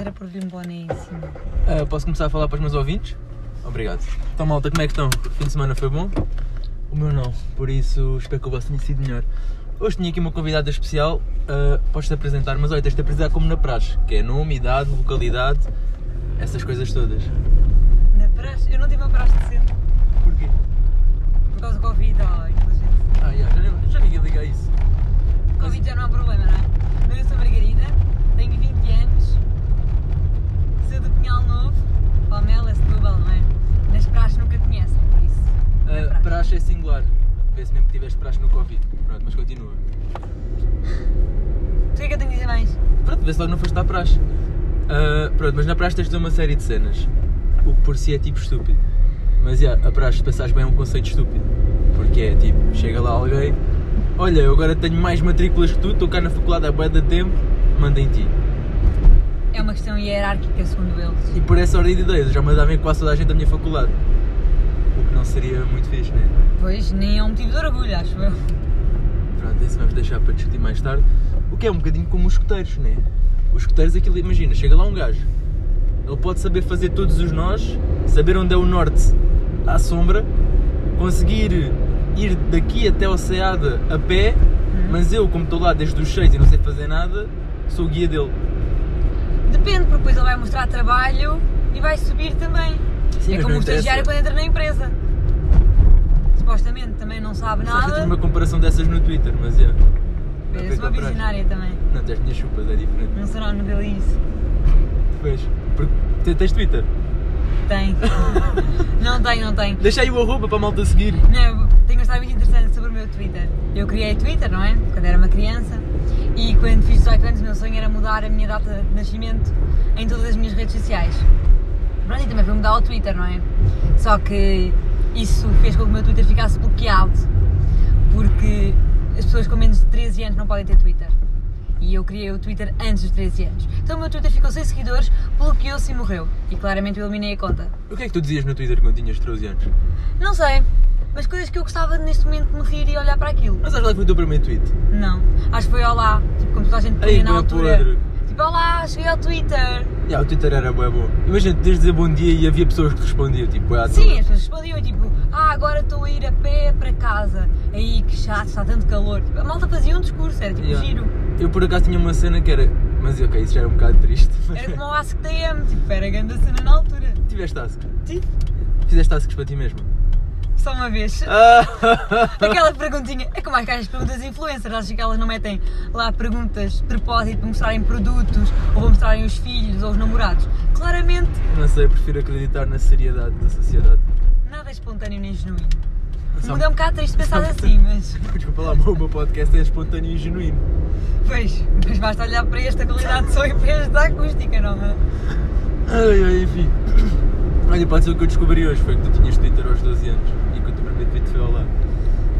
era por lhe um boné em cima. Ah, posso começar a falar para os meus ouvintes? Obrigado. Então, malta, como é que estão? O fim de semana foi bom? O meu não, por isso espero que o vosso tenha sido melhor. Hoje tinha aqui uma convidada especial, ah, podes-te apresentar, mas olha, tens-te apresentar como na praxe, que é nome, idade, localidade, essas coisas todas. Na praxe, eu não tive uma praxe decente Porquê? por causa do Covid. Oh, inteligente. Ah, já, já, nem- já ninguém liga a isso. Covid já não é um problema, não é? Mas eu sou Margarida, tenho 20 anos, sou do Pinhal Novo, Palmela, Setúbal, não é? Nas praxes nunca conhecem, por isso. não é Ah, praxe. praxe é singular. Vê-se mesmo que tiveste praxe no Covid. Pronto, mas continua. O que é que eu tenho que dizer mais? Vê-se logo não foste à praxe. Ah, pronto, mas na praxe tens de uma série de cenas. O que por si é tipo estúpido. Mas já, a praxe, se pensares bem, é um conceito estúpido. Porque é tipo, chega lá alguém, olha, eu agora tenho mais matrículas que tu, estou cá na faculdade há bué de tempo, manda em ti. É uma questão hierárquica, segundo eles. E por essa ordem de ideias, já mandava em quase toda a gente da minha faculdade. O que não seria muito fixe, né? Pois, nem é um motivo de orgulho, acho eu. Pronto, isso vamos deixar para discutir mais tarde. O que é um bocadinho como os escuteiros, né? Os escuteiros, aquilo, imagina, chega lá um gajo, ele pode saber fazer todos os nós, saber onde é o norte à sombra, conseguir ir daqui até ao Ceada a pé, mas eu, como estou lá desde os 6 e não sei fazer nada, sou o guia dele. Depende, porque depois ele vai mostrar trabalho e vai subir também. Sim, é como o estagiário quando entra na empresa. Supostamente também não sabe nada. uma comparação dessas no Twitter, mas é. Eu sou uma visionária também. Não, tens minhas chupas, é diferente. Não será no dele isso. Pois, porque te- tens Twitter. Tem. não tem, não tem. Deixa aí o arroba para a malta seguir. Não, tenho uma história muito interessante sobre o meu Twitter. Eu criei Twitter, não é? Quando era uma criança. E quando fiz 18 anos, o meu sonho era mudar a minha data de nascimento em todas as minhas redes sociais. Pronto, e também foi mudar o Twitter, não é? Só que isso fez com que o meu Twitter ficasse bloqueado. Porque pessoas com menos de 13 anos não podem ter Twitter. E eu criei o Twitter antes dos 13 anos. Então o meu Twitter ficou sem seguidores, bloqueou-se e morreu. E claramente eu eliminei a conta. O que é que tu dizias no Twitter quando tinhas 13 anos? Não sei, mas coisas que eu gostava neste momento de me rir e olhar para aquilo. Mas acho que foi o teu primeiro tweet. Não, acho que foi olá, tipo como toda a gente punha na altura. podre. Tipo, olá, cheguei ao Twitter. Yeah, o Twitter era bué bom. Imagina, tu tens de dizer bom dia e havia pessoas que respondiam, tipo, à Sim, as pessoas respondiam tipo, ah, agora estou a ir a pé para casa. Aí, que chato, está tanto calor. Tipo, a malta fazia um discurso, era tipo Yeah. giro. Eu por acaso tinha uma cena que era. Mas ok, isso já era um bocado triste. Era como o Ask TM, tipo, era grande cena na altura. Tiveste tasks? Tive, Fizeste tasks para ti mesmo? só uma vez. Ah! Aquela perguntinha, é como as caras perguntas influencers, acho que elas não metem lá perguntas de propósito para mostrarem produtos ou para mostrarem os filhos ou os namorados. Claramente, Não sei, prefiro acreditar na seriedade da sociedade. nada é espontâneo nem genuíno. Só- Muda um bocado triste pensar assim, mas. Desculpa lá, o meu podcast é espontâneo e genuíno. Pois, mas basta olhar para esta qualidade de som e para esta acústica, não é? Ai, ai, enfim. Olha, pode ser o que eu descobri hoje, foi que tu tinhas Twitter aos 12 anos e que o teu primeiro tweet foi ao lado.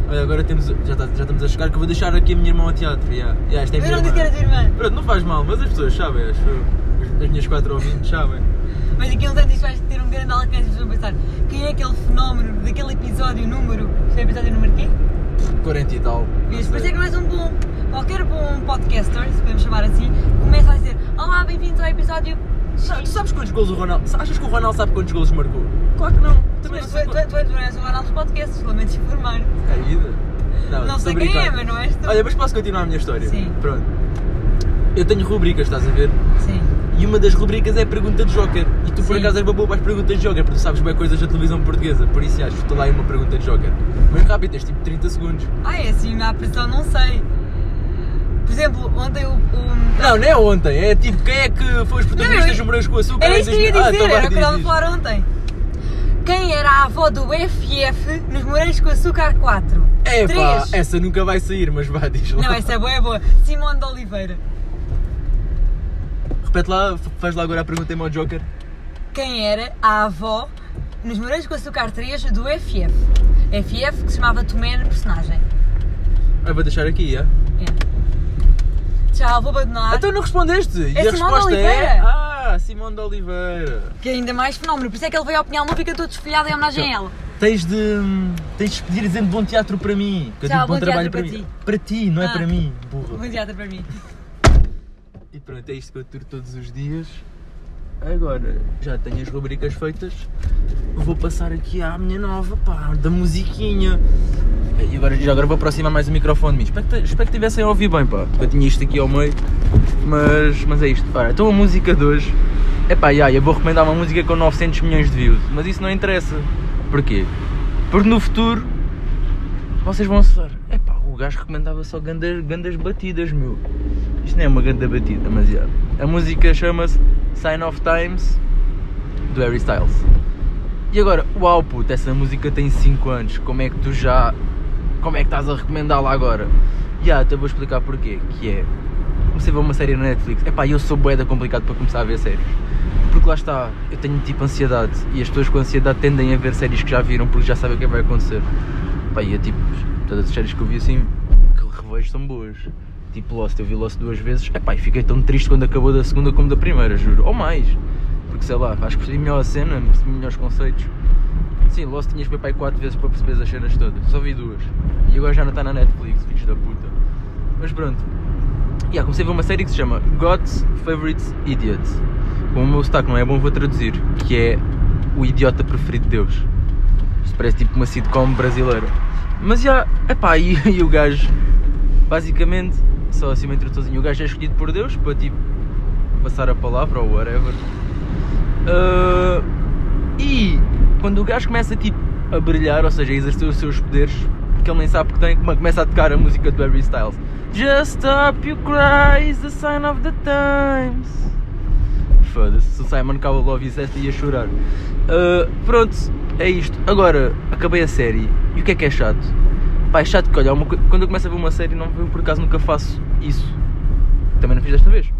Olha, agora temos, já, tá- já estamos a chegar que eu vou deixar aqui a minha irmã ao teatro. Yeah. Yeah, é a Eu não disse que era tua irmã. Pronto, não faz mal, mas as pessoas sabem, acho eu. As- As minhas quatro ouvintes sabem. Mas daqui a uns anos isto vai ter um grande alcance e pessoas vão pensar quem é aquele fenómeno daquele episódio número. Isto é o episódio número quê? 40 e tal. não Vês? Por isso é que não és um bom. Qualquer bom podcaster, se podemos chamar assim, começa a dizer: Olá, bem-vindos ao episódio. Não, tu sabes quantos golos o Ronaldo. Achas que o Ronaldo sabe quantos golos marcou? Claro que não. Também Mas não tu, sei. tu, tu, tu não és o Ronaldo dos podcasts, lamento informar. Caída. Não estou sei a quem brincar. é, mas não és tu. Olha, mas posso continuar a minha história? Sim. Pronto. Eu tenho rubricas, estás a ver? Sim. E uma das rubricas é a pergunta de Joker. E tu por Sim. acaso és uma boa para as perguntas de Joker, porque tu sabes bem coisas da televisão portuguesa. Por isso acho que estou lá em uma pergunta de Joker. Mas rápido, tens tipo 30 segundos. Ah, é assim, na pressão, não sei. Por exemplo, ontem o. o... Não, não é ontem, é tipo quem é que foi os protagonistas do Morangos com Açúcar? Era em isso que eu ia 2000? dizer, Ah, então era o que estava a falar ontem. Quem era a avó do FF nos Morangos com Açúcar 4? É pá, essa nunca vai sair, mas vá, diz lá. Não, essa é boa, é boa. Simone de Oliveira. Repete lá, faz lá agora a pergunta em ao Joker. Quem era a avó nos Morangos com Açúcar 3 do FF? FF que se chamava Tomé na personagem. Ah, vou deixar aqui, é? É. Tchau, vou abandonar. Então não respondeste! e É a Simone de resposta é. Oliveira. Ah, Simone de Oliveira. Que é ainda mais fenómeno. Por isso é que ele veio ao Pinhal Novo e cantou desfolhado em homenagem a ela. Tens de. Tens de despedir dizendo bom teatro para mim. Que eu Tchau, digo bom, bom trabalho para, para ti. Para ti, não é Ah. para mim, burro. Bom teatro para mim. Pronto, é isto que eu aturo todos os dias. agora já tenho as rubricas feitas, vou passar aqui à minha nova, pá, da musiquinha. E agora, já agora vou aproximar mais o microfone de mim. Espero que, espero que tivessem a ouvir bem, pá, eu tinha isto aqui ao meio. Mas, mas é isto. Ora, então a música de hoje. É pá, yeah, eu vou recomendar uma música com 900 milhões de views, mas isso não interessa. Porquê? Porque no futuro vocês vão acessar. É pá, o gajo recomendava só gandas, gandas batidas, meu. Isto não é uma ganda batida, mas. Yeah. A música chama-se Sign of Times do Harry Styles. E agora, uau puto, essa música tem 5 anos, como é que tu já. Como é que estás a recomendá-la agora? Já, yeah, até vou explicar porquê. Que é. Comecei a ver uma série na Netflix. Epá, eu sou boeda complicado para começar a ver séries. Porque lá está, eu tenho tipo ansiedade. E as pessoas com ansiedade tendem a ver séries que já viram porque já sabem o que vai acontecer. Epá, e é tipo, todas as séries que eu vi assim, que revejo são boas. Tipo Lost, eu vi Lost duas vezes. Epá, e fiquei tão triste quando acabou da segunda como da primeira, juro. Ou mais. Porque sei lá, acho que percebi melhor a cena, percebi melhores conceitos. Sim, Lost tinhas que ver aí 4 vezes para perceber as cenas todas. Só vi duas. E agora já não está na Netflix, filhos da puta. Mas pronto. E yeah, comecei a ver uma série que se chama God's Favorite Idiot. Como o meu sotaque não é bom, vou traduzir. Que é o idiota preferido de Deus. Isto parece tipo uma sitcom brasileira. Mas já, epá, e, e o gajo, basicamente, só assim uma introdução, o gajo é escolhido por Deus para tipo passar a palavra ou whatever. Uh, e quando o gajo começa tipo a brilhar, ou seja, a exercer os seus poderes, que ele nem sabe que tem, começa a tocar a música do Harry Styles. Just stop you cry is the sign of the times. Foda-se, se o Simon Cowell ouvisse esta ia chorar. Uh, pronto, é isto. Agora, acabei a série. E o que é que é chato? Pá, é chato que olha, uma, quando eu começo a ver uma série, não, eu por acaso nunca faço isso. Também não fiz desta vez.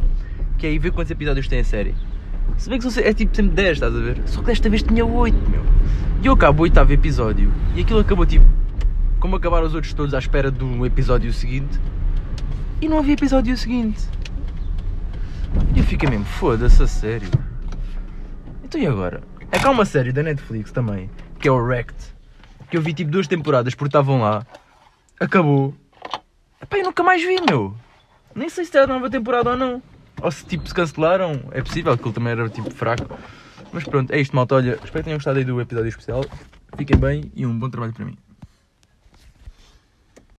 Que é ir ver quantos episódios tem a série. Se bem que é tipo sempre 10, estás a ver? Só que desta vez tinha 8, meu. E eu acabo o oitavo episódio e aquilo acabou tipo. Como acabaram os outros todos à espera do episódio seguinte. E não havia episódio seguinte. E eu fiquei mesmo, foda-se a sério. Então e agora? É que há uma série da Netflix também, que é o Wrecked. Que eu vi tipo duas temporadas porque estavam lá. Acabou. Epá, eu nunca mais vi, meu. Nem sei se terá nova temporada ou não. Ou se tipo se cancelaram. É possível, que ele também era tipo fraco. Mas pronto, é isto, malta. Olha, espero que tenham gostado aí do episódio especial. Fiquem bem e um bom trabalho para mim.